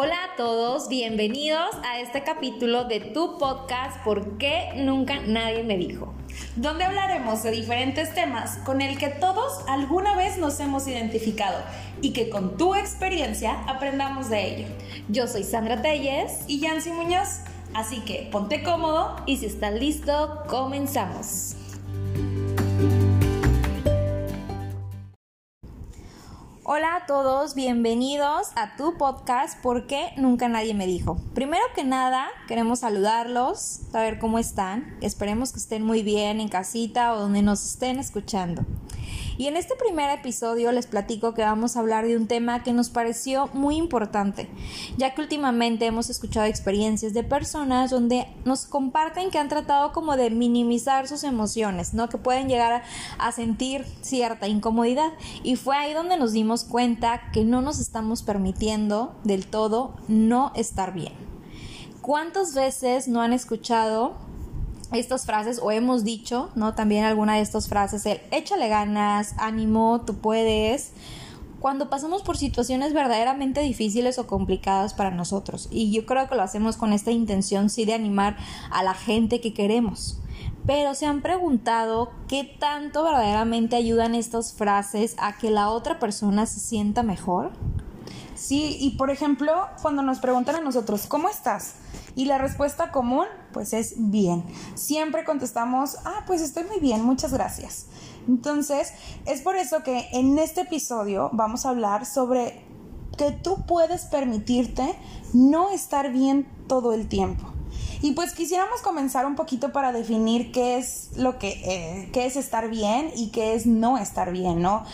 Hola a todos, bienvenidos a este capítulo de tu podcast ¿Por qué nunca nadie me dijo? Donde hablaremos de diferentes temas con el que todos alguna vez nos hemos identificado y que con tu experiencia aprendamos de ello. Yo soy Sandra Telles y Yancy Muñoz, así que ponte cómodo y si estás listo, comenzamos. Todos, bienvenidos a tu podcast ¿Por qué nunca nadie me dijo? Primero que nada, queremos saludarlos, saber cómo están. Esperemos que estén muy bien en casita o donde nos estén escuchando. Y en este primer episodio les platico que vamos a hablar de un tema que nos pareció muy importante, ya que últimamente hemos escuchado experiencias de personas donde nos comparten que han tratado como de minimizar sus emociones, ¿no? Que pueden llegar a, sentir cierta incomodidad. Y fue ahí donde nos dimos cuenta que no nos estamos permitiendo del todo no estar bien. ¿Cuántas veces no han escuchado estas frases o hemos dicho, ¿no? También alguna de estas frases, el échale ganas, ánimo, tú puedes, cuando pasamos por situaciones verdaderamente difíciles o complicadas para nosotros. Y yo creo que lo hacemos con esta intención, sí, de animar a la gente que queremos. Pero se han preguntado qué tanto verdaderamente ayudan estas frases a que la otra persona se sienta mejor. Sí, y por ejemplo, cuando nos preguntan a nosotros, ¿cómo estás? Y la respuesta común, pues es bien. Siempre contestamos, ah, pues estoy muy bien, muchas gracias. Entonces, es por eso que en este episodio vamos a hablar sobre que tú puedes permitirte no estar bien todo el tiempo. Y pues quisiéramos comenzar un poquito para definir qué es lo que eh, qué es estar bien y qué es no estar bien, ¿no?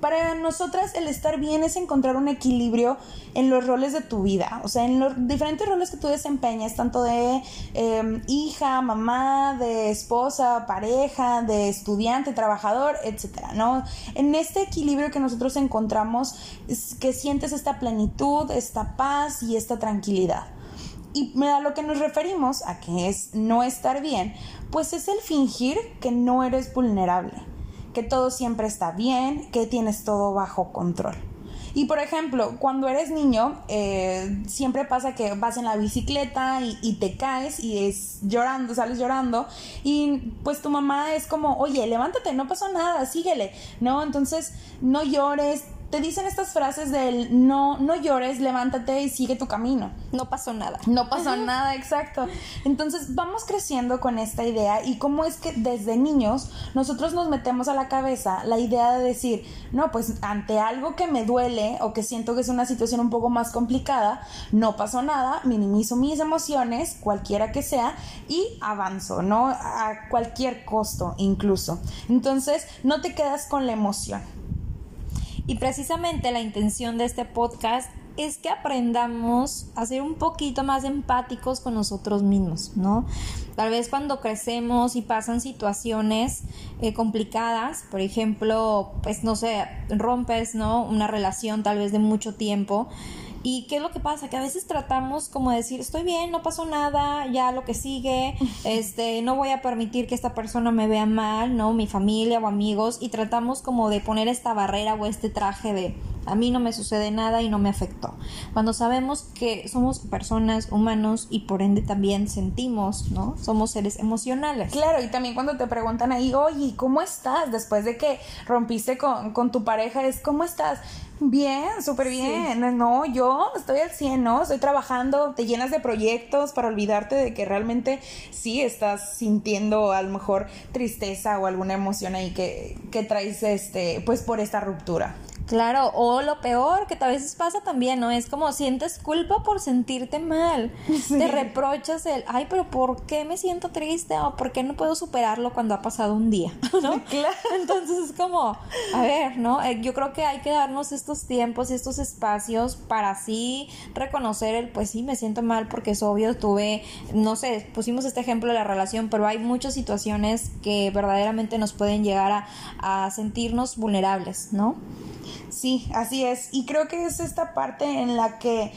Para nosotras el estar bien es encontrar un equilibrio en los roles de tu vida, o sea, en los diferentes roles que tú desempeñas, tanto de em, hija, mamá, de esposa, pareja, de estudiante, trabajador, etcétera, ¿no? En este equilibrio que nosotros encontramos, que sientes esta plenitud, esta paz y esta tranquilidad. Y a lo que nos referimos, a que es no estar bien, pues es el fingir que no eres vulnerable que todo siempre está bien, que tienes todo bajo control. Y por ejemplo, cuando eres niño, eh, siempre pasa que vas en la bicicleta y, y, te caes y es llorando, sales llorando y pues tu mamá es como, oye, levántate, no pasó nada, síguele, ¿no? Entonces, no llores, te dicen estas frases del no, no llores, levántate y sigue tu camino. No pasó nada. No pasó nada, exacto. Entonces vamos creciendo con esta idea y cómo es que desde niños nosotros nos metemos a la cabeza la idea de decir, no, pues ante algo que me duele o que siento que es una situación un poco más complicada, no pasó nada, minimizo mis emociones, cualquiera que sea, y avanzo, ¿no? A cualquier costo incluso. Entonces no te quedas con la emoción y precisamente la intención de este podcast es que aprendamos a ser un poquito más empáticos con nosotros mismos, ¿no? Tal vez cuando crecemos y pasan situaciones eh, complicadas, por ejemplo, pues no sé, rompes, ¿no? Una relación tal vez de mucho tiempo ¿Y qué es lo que pasa? Que a veces tratamos como decir, estoy bien, no pasó nada, ya lo que sigue, este, no voy a permitir que esta persona me vea mal, ¿no? Mi familia o amigos, y tratamos como de poner esta barrera o este traje de a mí no me sucede nada y no me afectó. Cuando sabemos que somos personas, humanos y por ende también sentimos, ¿no? Somos seres emocionales. Claro, y también cuando te preguntan ahí, oye, ¿cómo estás? Después de que rompiste con, con tu pareja, es ¿cómo estás? Bien, súper bien. No, yo estoy al 100, ¿no? Estoy trabajando, te llenas de proyectos para olvidarte de que realmente sí estás sintiendo a lo mejor tristeza o alguna emoción ahí que, que traes, este, pues por esta ruptura. Claro, o lo peor que a veces pasa también, ¿no? Es como sientes culpa por sentirte mal. Te reprochas el, ay, pero ¿por qué me siento triste? O ¿por qué no puedo superarlo cuando ha pasado un día? ¿No? Claro. Entonces es como, a ver, ¿no? Eh, yo creo que hay que darnos estos tiempos y estos espacios para así reconocer el, pues sí, me siento mal porque es obvio, tuve, no sé, pusimos este ejemplo de la relación, pero hay muchas situaciones que verdaderamente nos pueden llegar a, a sentirnos vulnerables, ¿no? Sí, así es. Y creo que es esta parte en la que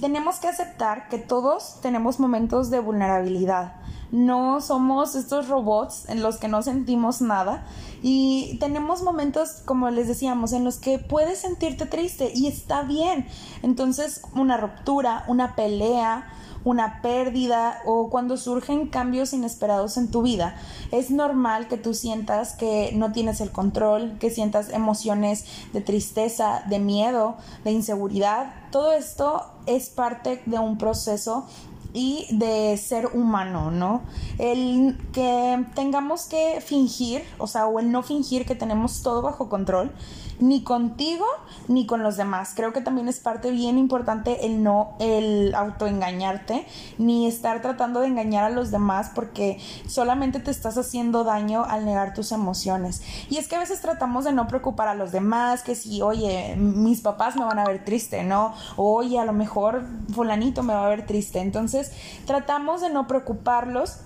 tenemos que aceptar que todos tenemos momentos de vulnerabilidad. No somos estos robots en los que no sentimos nada y tenemos momentos, como les decíamos, en los que puedes sentirte triste y está bien. Entonces, una ruptura, una pelea, una pérdida o cuando surgen cambios inesperados en tu vida, es normal que tú sientas que no tienes el control, que sientas emociones de tristeza, de miedo, de inseguridad. Todo esto es parte de un proceso y de ser humano, ¿no? El que tengamos que fingir, o sea, o el no fingir que tenemos todo bajo control, ni contigo ni con los demás. Creo que también es parte bien importante el no, el autoengañarte, ni estar tratando de engañar a los demás porque solamente te estás haciendo daño al negar tus emociones. Y es que a veces tratamos de no preocupar a los demás, que si, oye, mis papás me van a ver triste, ¿no? oye, a lo mejor fulanito me va a ver triste. Entonces, tratamos de no preocuparlos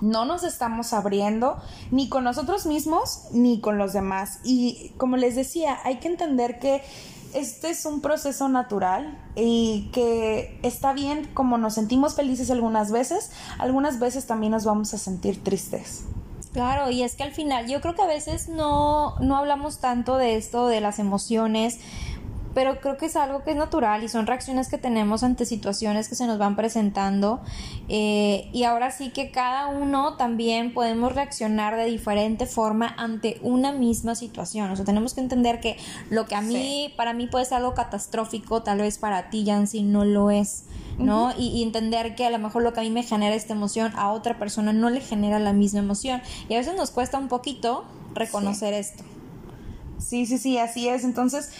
no nos estamos abriendo ni con nosotros mismos ni con los demás. Y como les decía, hay que entender que este es un proceso natural y que está bien como nos sentimos felices algunas veces, algunas veces también nos vamos a sentir tristes. Claro, y es que al final yo creo que a veces no, no hablamos tanto de esto, de las emociones, pero creo que es algo que es natural y son reacciones que tenemos ante situaciones que se nos van presentando eh, y ahora sí que cada uno también podemos reaccionar de diferente forma ante una misma situación, o sea, tenemos que entender que lo que a mí, para mí puede ser algo catastrófico, tal vez para ti, Yancy, no lo es. ¿no? y, entender que a lo mejor lo que a mí me genera esta emoción a otra persona no le genera la misma emoción. Y a veces nos cuesta un poquito reconocer esto. Sí, sí, sí, así es. Entonces,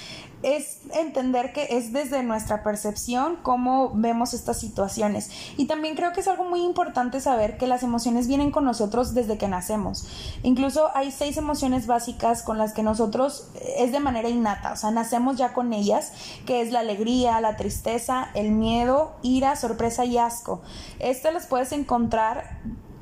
es entender que es desde nuestra percepción cómo vemos estas situaciones. Y también creo que es algo muy importante saber que las emociones vienen con nosotros desde que nacemos. Incluso hay seis emociones básicas con las que nosotros eh, es de manera innata, o sea, nacemos ya con ellas, que es la alegría, la tristeza, el miedo, ira, sorpresa y asco. Estas las puedes encontrar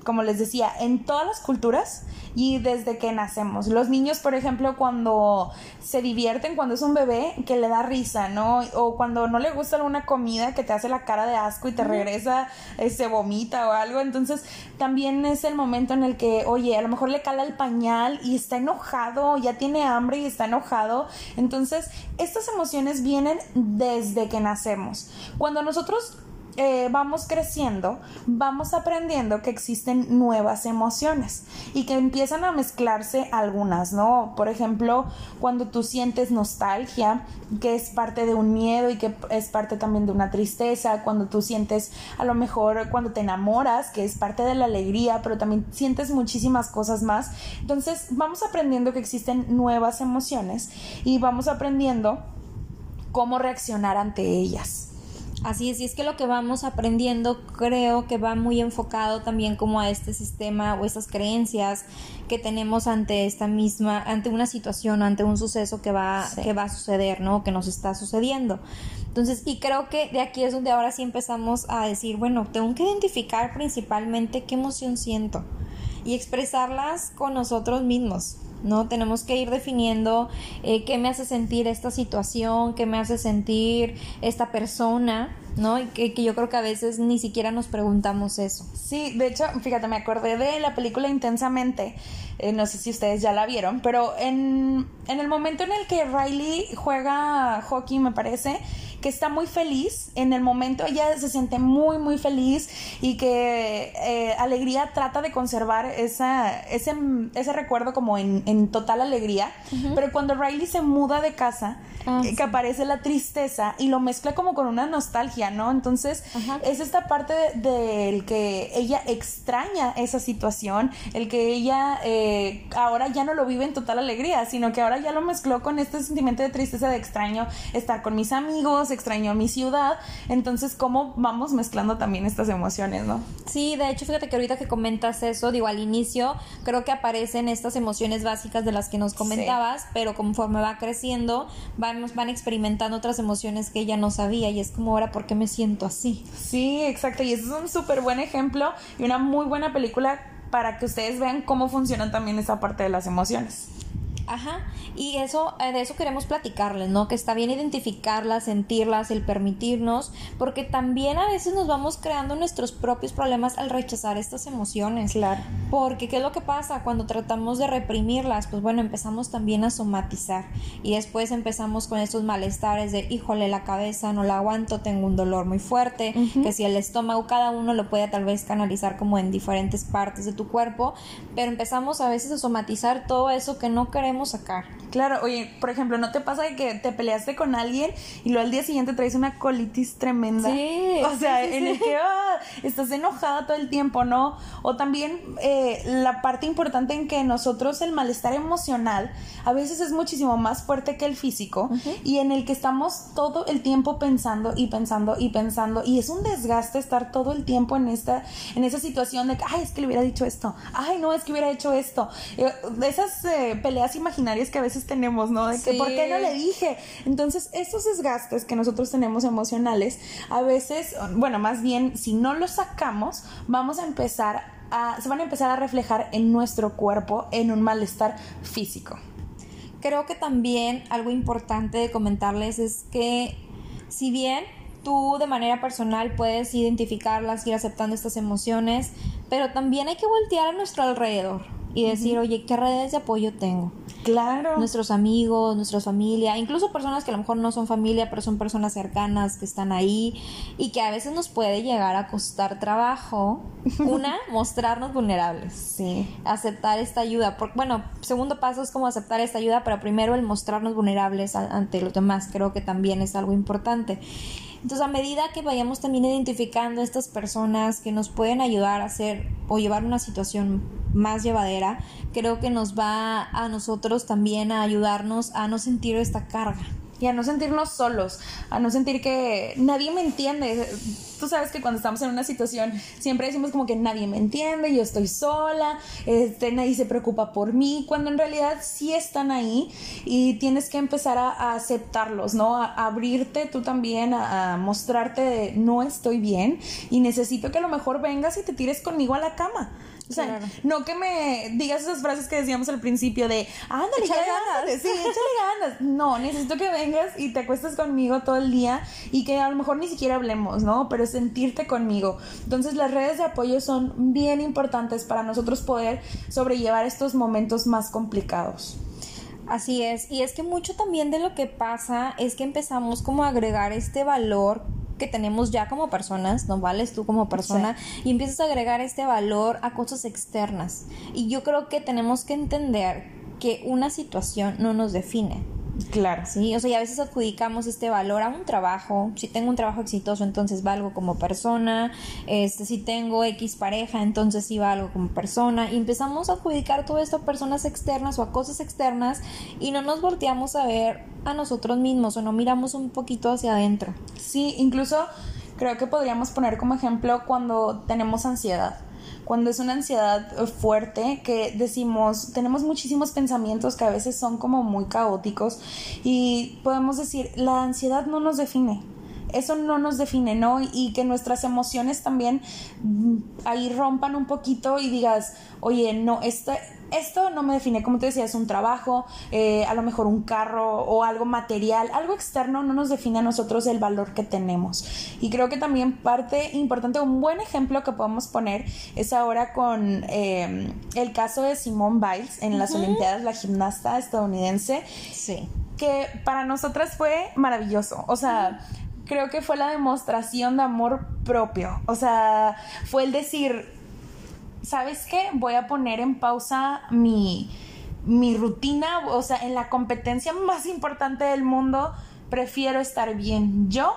como les decía, en todas las culturas y desde que nacemos. Los niños, por ejemplo, cuando se divierten, cuando es un bebé, que le da risa, ¿no? O cuando no le gusta alguna comida que te hace la cara de asco y te regresa, eh, se vomita o algo. Entonces, también es el momento en el que, oye, a lo mejor le cala el pañal y está enojado, ya tiene hambre y está enojado. Entonces, estas emociones vienen desde que nacemos. Cuando nosotros eh, vamos creciendo, vamos aprendiendo que existen nuevas emociones y que empiezan a mezclarse algunas, ¿no? Por ejemplo, cuando tú sientes nostalgia, que es parte de un miedo y que es parte también de una tristeza, cuando tú sientes a lo mejor cuando te enamoras, que es parte de la alegría, pero también sientes muchísimas cosas más. Entonces, vamos aprendiendo que existen nuevas emociones y vamos aprendiendo cómo reaccionar ante ellas. Así es, y es que lo que vamos aprendiendo creo que va muy enfocado también como a este sistema o estas creencias que tenemos ante esta misma, ante una situación, ante un suceso que va, que va a suceder, ¿no? Que nos está sucediendo. Entonces, y creo que de aquí es donde ahora sí empezamos a decir, bueno, tengo que identificar principalmente qué emoción siento y expresarlas con nosotros mismos. ¿No? Tenemos que ir definiendo eh, qué me hace sentir esta situación, qué me hace sentir esta persona, ¿no? Y que, yo creo que a veces ni siquiera nos preguntamos eso. Sí, de hecho, fíjate, me acordé de la película Intensamente, eh, no sé si ustedes ya la vieron, pero en, en el momento en el que Riley juega hockey, me parece, que está muy feliz, en el momento. Ella se siente muy, muy feliz y que eh, Alegría trata de conservar esa, ese, ese recuerdo como en, en total alegría, pero cuando Riley se muda de casa, ah, que aparece la tristeza y lo mezcla como con una nostalgia, ¿no? Entonces es esta parte del que ella extraña esa situación, el que ella eh, ahora ya no lo vive en total alegría, sino que ahora ya lo mezcló con este sentimiento de tristeza, de extraño estar con mis amigos, extraño mi ciudad, entonces cómo vamos mezclando también estas emociones, ¿no? Sí, de hecho, fíjate que ahorita que comentas eso, digo, al inicio creo que aparecen estas emociones básicas de las que nos comentabas, pero conforme va creciendo, vamos, van experimentando otras emociones que ella no sabía y es como ahora, ¿por qué me siento así? Sí, exacto, y eso es un súper buen ejemplo y una muy buena película para que ustedes vean cómo funcionan también esa parte de las emociones. Ajá, y eso, eh, de eso queremos platicarles, ¿no? Que está bien identificarlas, sentirlas, el permitirnos, porque también a veces nos vamos creando nuestros propios problemas al rechazar estas emociones. Claro. Porque, ¿qué es lo que pasa? Cuando tratamos de reprimirlas, pues bueno, empezamos también a somatizar y después empezamos con estos malestares de, híjole, la cabeza no la aguanto, tengo un dolor muy fuerte, que si el estómago, cada uno lo puede tal vez canalizar como en diferentes partes de tu cuerpo, pero empezamos a veces a somatizar todo eso que no queremos sacar. Claro, oye, por ejemplo, ¿no te pasa de que te peleaste con alguien y luego al día siguiente traes una colitis tremenda? Sí. O sea, en el que ah, estás enojada todo el tiempo, ¿no? O también eh, la parte importante en que nosotros el malestar emocional a veces es muchísimo más fuerte que el físico y en el que estamos todo el tiempo pensando y pensando y pensando y es un desgaste estar todo el tiempo en esta en esa situación de que ay es que le hubiera dicho esto ay no es que hubiera hecho esto eh, esas eh, peleas imaginarias que a veces tenemos, ¿no? De que, ¿por qué no le dije? Entonces, esos desgastes que nosotros tenemos emocionales, a veces, bueno, más bien, si no los sacamos, vamos a empezar a, se van a empezar a reflejar en nuestro cuerpo en un malestar físico. Creo que también algo importante de comentarles es que si bien tú de manera personal puedes identificarlas, ir aceptando estas emociones, pero también hay que voltear a nuestro alrededor y decir, oye, ¿qué redes de apoyo tengo? Claro. Nuestros amigos, nuestra familia, incluso personas que a lo mejor no son familia, pero son personas cercanas que están ahí y que a veces nos puede llegar a costar trabajo. Una, mostrarnos vulnerables. Sí. Aceptar esta ayuda. Porque, bueno, segundo paso es como aceptar esta ayuda, pero primero el mostrarnos vulnerables ante los demás. Creo que también es algo importante. Entonces, a medida que vayamos también identificando estas personas que nos pueden ayudar a hacer o llevar una situación más llevadera, creo que nos va a nosotros también a ayudarnos a no sentir esta carga. Y a no sentirnos solos, a no sentir que nadie me entiende. Tú sabes que cuando estamos en una situación siempre decimos como que nadie me entiende, yo estoy sola, este, nadie se preocupa por mí, cuando en realidad sí están ahí y tienes que empezar a, aceptarlos, ¿no? A, abrirte tú también, a, a mostrarte de no estoy bien y necesito que a lo mejor vengas y te tires conmigo a la cama. O sea, no que me digas esas frases que decíamos al principio de, ándale, échale ganas. Sí, échale ganas. No, necesito que vengas y te acuestes conmigo todo el día y que a lo mejor ni siquiera hablemos, ¿no? Pero sentirte conmigo. Entonces las redes de apoyo son bien importantes para nosotros poder sobrellevar estos momentos más complicados. Así es, y es que mucho también de lo que pasa es que empezamos como a agregar este valor que tenemos ya como personas, no vales tú como persona, y empiezas a agregar este valor a cosas externas. Y yo creo que tenemos que entender que una situación no nos define. Claro. Sí, o sea, y a veces adjudicamos este valor a un trabajo. Si tengo un trabajo exitoso, entonces valgo como persona. Este, si tengo X pareja, entonces sí valgo como persona. Y empezamos a adjudicar todo esto a personas externas o a cosas externas y no nos volteamos a ver a nosotros mismos o no miramos un poquito hacia adentro. Sí, incluso creo que podríamos poner como ejemplo cuando tenemos ansiedad cuando es una ansiedad eh, fuerte que decimos, tenemos muchísimos pensamientos que a veces son como muy caóticos y podemos decir, la ansiedad no nos define. Eso no nos define, ¿no? Y que nuestras emociones también mm, ahí rompan un poquito y digas, oye, no, esta, esto no me define, como te decía, es un trabajo, eh, a lo mejor un carro o algo material, algo externo no nos define a nosotros el valor que tenemos. Y creo que también parte importante, un buen ejemplo que podemos poner es ahora con eh, el caso de Simone Biles en las Olimpiadas, la gimnasta estadounidense. Sí. Que para nosotras fue maravilloso. O sea, creo que fue la demostración de amor propio. O sea, fue el decir, ¿sabes qué? Voy a poner en pausa mi, mi rutina, o sea, en la competencia más importante del mundo, prefiero estar bien yo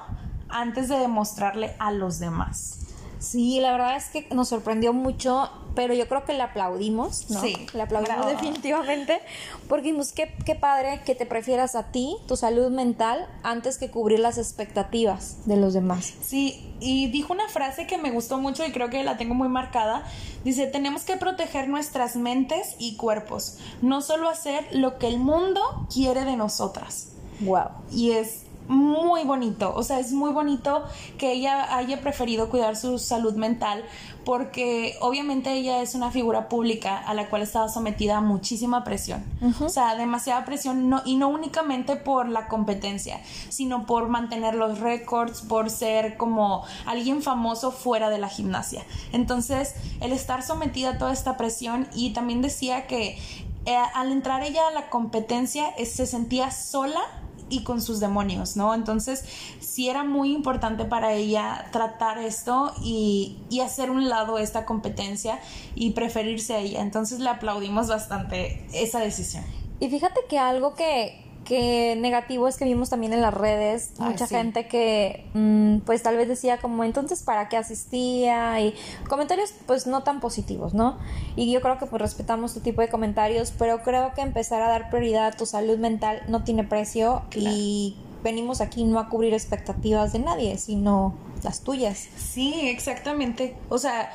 antes de demostrarle a los demás. Sí, la verdad es que nos sorprendió mucho, pero yo creo que le aplaudimos, ¿no? Sí. Le aplaudimos Bravo. definitivamente, porque dijimos, qué, qué padre que te prefieras a ti, tu salud mental, antes que cubrir las expectativas de los demás. Sí, y dijo una frase que me gustó mucho y creo que la tengo muy marcada. Dice, tenemos que proteger nuestras mentes y cuerpos, no solo hacer lo que el mundo quiere de nosotras. Wow. Y es muy bonito, o sea, es muy bonito que ella haya preferido cuidar su salud mental porque obviamente ella es una figura pública a la cual estaba sometida a muchísima presión, o sea, demasiada presión no, y no únicamente por la competencia, sino por mantener los récords, por ser como alguien famoso fuera de la gimnasia. Entonces, el estar sometida a toda esta presión y también decía que eh, al entrar ella a la competencia eh, se sentía sola y con sus demonios, ¿no? Entonces, sí era muy importante para ella tratar esto y, y, hacer un lado esta competencia y preferirse a ella. Entonces, le aplaudimos bastante esa decisión. Y fíjate que algo que, que negativo es que vimos también en las redes mucha gente que mm, pues tal vez decía como entonces para qué asistía y comentarios pues no tan positivos, ¿no? Y yo creo que pues respetamos tu tipo de comentarios, pero creo que empezar a dar prioridad a tu salud mental no tiene precio y venimos aquí no a cubrir expectativas de nadie, sino las tuyas. Sí, exactamente. O sea,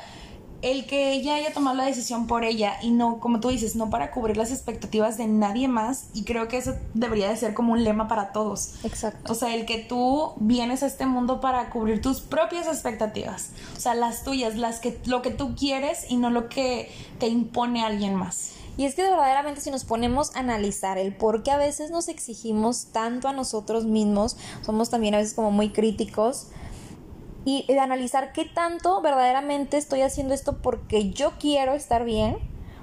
el que ella haya tomado la decisión por ella y no, como tú dices, no para cubrir las expectativas de nadie más y creo que eso debería de ser como un lema para todos. Exacto. O sea, el que tú vienes a este mundo para cubrir tus propias expectativas, o sea, las tuyas, las que lo que tú quieres y no lo que te impone alguien más. Y es que verdaderamente si nos ponemos a analizar el por qué a veces nos exigimos tanto a nosotros mismos, somos también a veces como muy críticos, y de analizar qué tanto verdaderamente estoy haciendo esto porque yo quiero estar bien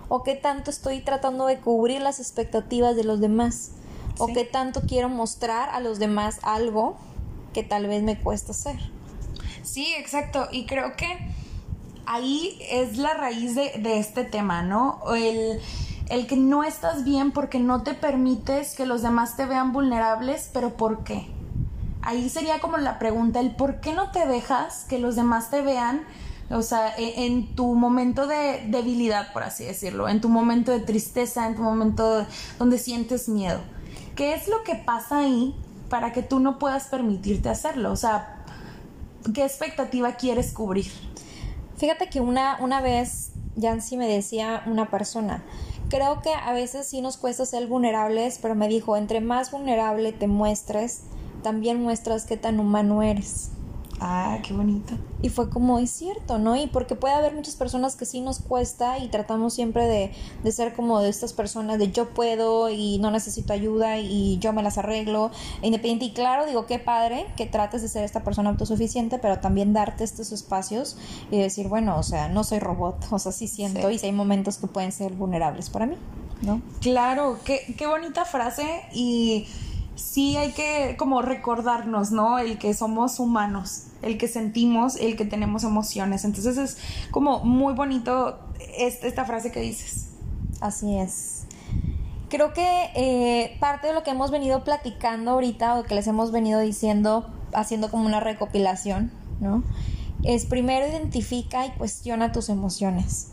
o qué tanto estoy tratando de cubrir las expectativas de los demás o qué tanto quiero mostrar a los demás algo que tal vez me cuesta hacer. Sí, exacto. Y creo que ahí es la raíz de, de este tema, ¿no? El, el que no estás bien porque no te permites que los demás te vean vulnerables, pero ¿por qué? Ahí sería como la pregunta, el por qué no te dejas que los demás te vean, o sea, e, en, tu momento de debilidad, por así decirlo, en tu momento de tristeza, en tu momento donde sientes miedo. ¿Qué es lo que pasa ahí para que tú no puedas permitirte hacerlo? O sea, ¿qué expectativa quieres cubrir? Fíjate que una, una vez, Yancy me decía una persona, creo que a veces sí nos cuesta ser vulnerables, pero me dijo, entre más vulnerable te muestres, también muestras qué tan humano eres. Ah, qué bonito. Y fue como, es cierto, ¿no? Y porque puede haber muchas personas que sí nos cuesta y tratamos siempre de, de, ser como de estas personas de yo puedo y no necesito ayuda y yo me las arreglo, e independiente. Y claro, digo, qué padre que trates de ser esta persona autosuficiente, pero también darte estos espacios y decir, bueno, o sea, no soy robot, o sea, sí siento y si hay momentos que pueden ser vulnerables para mí, ¿no? Claro, qué, qué bonita frase y sí hay que como recordarnos, ¿no? El que somos humanos, el que sentimos, el que tenemos emociones. Entonces es como muy bonito esta frase que dices. Así es. Creo que eh, parte de lo que hemos venido platicando ahorita o que les hemos venido diciendo, haciendo como una recopilación, ¿no? Es primero identifica y cuestiona tus emociones.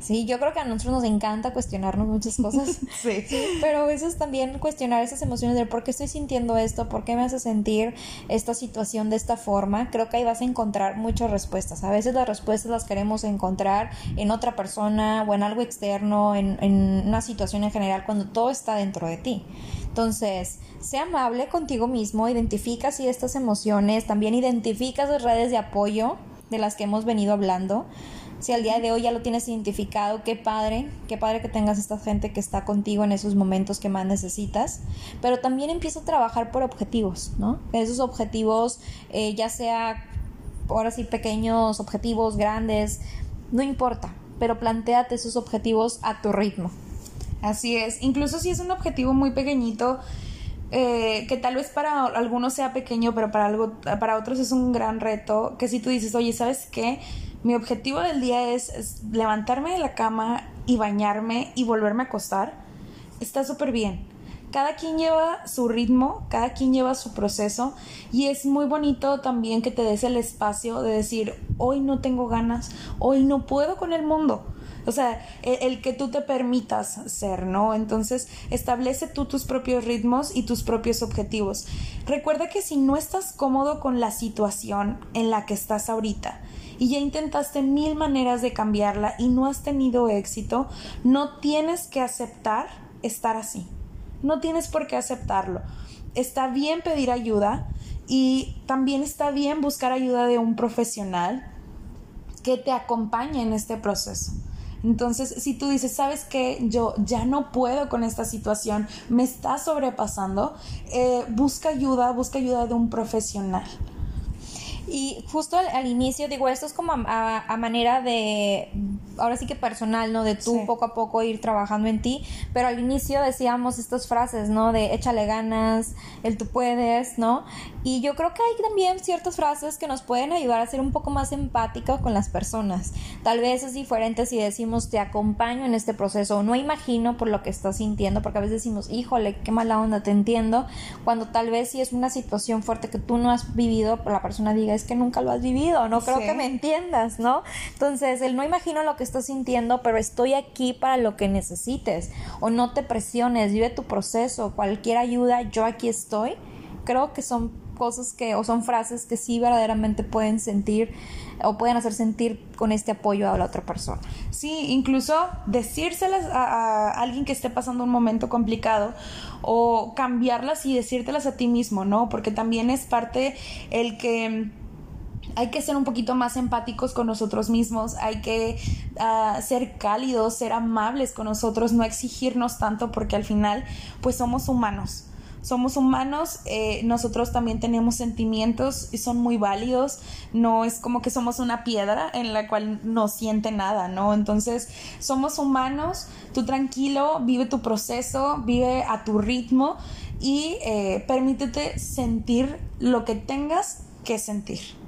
Sí, yo creo que a nosotros nos encanta cuestionarnos muchas cosas. sí. Pero a veces también cuestionar esas emociones de por qué estoy sintiendo esto, por qué me hace sentir esta situación de esta forma. Creo que ahí vas a encontrar muchas respuestas. A veces las respuestas las queremos encontrar en otra persona o en algo externo, en, en una situación en general, cuando todo está dentro de ti. Entonces, sea amable contigo mismo, identifica si estas emociones, también identifica las redes de apoyo de las que hemos venido hablando si al día de hoy ya lo tienes identificado, qué padre, qué padre que tengas esta gente que está contigo en esos momentos que más necesitas, pero también empieza a trabajar por objetivos, ¿no? Esos objetivos, eh, ya sea ahora sí pequeños, objetivos grandes, no importa, pero planteate esos objetivos a tu ritmo. Así es, incluso si es un objetivo muy pequeñito, eh, que tal vez para algunos sea pequeño, pero para, algo, para otros es un gran reto, que si tú dices, oye, ¿sabes qué? Mi objetivo del día es, levantarme de la cama y bañarme y volverme a acostar. Está súper bien. Cada quien lleva su ritmo, cada quien lleva su proceso y es muy bonito también que te des el espacio de decir, hoy no tengo ganas, hoy no puedo con el mundo. O sea, el, el, que tú te permitas ser, ¿no? Entonces, establece tú tus propios ritmos y tus propios objetivos. Recuerda que si no estás cómodo con la situación en la que estás ahorita, y ya intentaste mil maneras de cambiarla y no has tenido éxito, no tienes que aceptar estar así. no tienes por qué aceptarlo. Está bien pedir ayuda y también está bien buscar ayuda de un profesional que te acompañe en este proceso. Entonces, si tú dices, sabes que yo ya no puedo con esta situación, me está sobrepasando, eh, busca ayuda, busca ayuda de un profesional. Y justo al, inicio, digo, esto es como a, manera de, ahora sí que personal, ¿no? De tú poco a poco ir trabajando en ti, pero al inicio decíamos estas frases, ¿no? De échale ganas, el tú puedes, ¿no? Y yo creo que hay también ciertas frases que nos pueden ayudar a ser un poco más empáticos con las personas. Tal vez es diferente si decimos te acompaño en este proceso, no imagino por lo que estás sintiendo, porque a veces decimos, híjole, qué mala onda, te entiendo, cuando tal vez si es una situación fuerte que tú no has vivido, la persona diga, que nunca lo has vivido, no creo que me entiendas, ¿no? Entonces, el no imagino lo que estás sintiendo, pero estoy aquí para lo que necesites, o no te presiones, vive tu proceso, cualquier ayuda, yo aquí estoy, creo que son cosas que, o son frases que sí verdaderamente pueden sentir o pueden hacer sentir con este apoyo a la otra persona. Sí, incluso decírselas a, a, alguien que esté pasando un momento complicado o cambiarlas y decírtelas a ti mismo, ¿no? Porque también es parte el que hay que ser un poquito más empáticos con nosotros mismos, hay que ah, ser cálidos, ser amables con nosotros, no exigirnos tanto porque al final pues somos humanos. Somos humanos, eh, nosotros también tenemos sentimientos y son muy válidos, no es como que somos una piedra en la cual no siente nada, ¿no? Entonces somos humanos, tú tranquilo, vive tu proceso, vive a tu ritmo y eh, permítete sentir lo que tengas que sentir.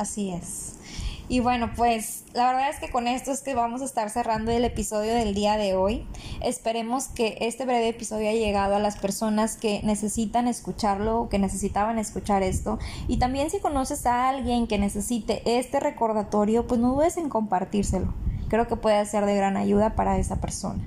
Así es. Y bueno, pues la verdad es que con esto es que vamos a estar cerrando el episodio del día de hoy. Esperemos que este breve episodio haya llegado a las personas que necesitan escucharlo, que necesitaban escuchar esto. Y también si conoces a alguien que necesite este recordatorio, pues no dudes en compartírselo. Creo que puede ser de gran ayuda para esa persona.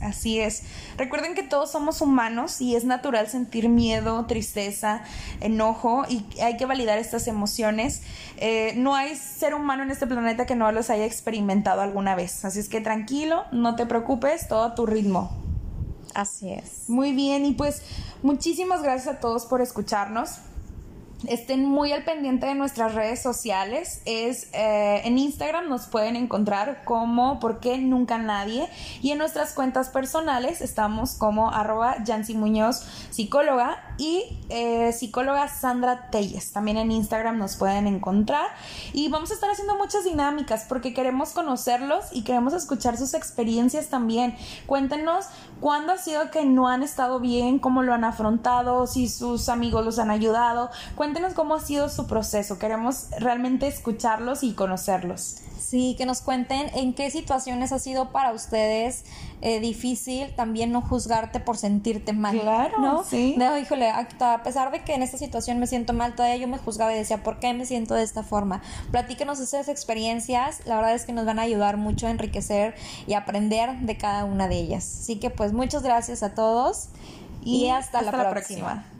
Así es. Recuerden que todos somos humanos y es natural sentir miedo, tristeza, enojo y hay que validar estas emociones. Eh, no hay ser humano en este planeta que no los haya experimentado alguna vez. Así es que tranquilo, no te preocupes, todo a tu ritmo. Así es. Muy bien, y pues muchísimas gracias a todos por escucharnos. Estén muy al pendiente de nuestras redes sociales. Es eh, en Instagram nos pueden encontrar como ¿Por qué nunca nadie? Y en nuestras cuentas personales estamos como arroba Yancy Muñoz psicóloga y eh, psicóloga Sandra Telles. También en Instagram nos pueden encontrar. Y vamos a estar haciendo muchas dinámicas porque queremos conocerlos y queremos escuchar sus experiencias también. Cuéntenos cuándo ha sido que no han estado bien, cómo lo han afrontado, si sus amigos los han ayudado cómo ha sido su proceso. Queremos realmente escucharlos y conocerlos. Sí, que nos cuenten en qué situaciones ha sido para ustedes eh, difícil también no juzgarte por sentirte mal. Claro, ¿no? sí. No, híjole, a pesar de que en esta situación me siento mal, todavía yo me juzgaba y decía, ¿por qué me siento de esta forma? Platíquenos esas experiencias, la verdad es que nos van a ayudar mucho a enriquecer y aprender de cada una de ellas. Así que pues muchas gracias a todos y, hasta, la, próxima.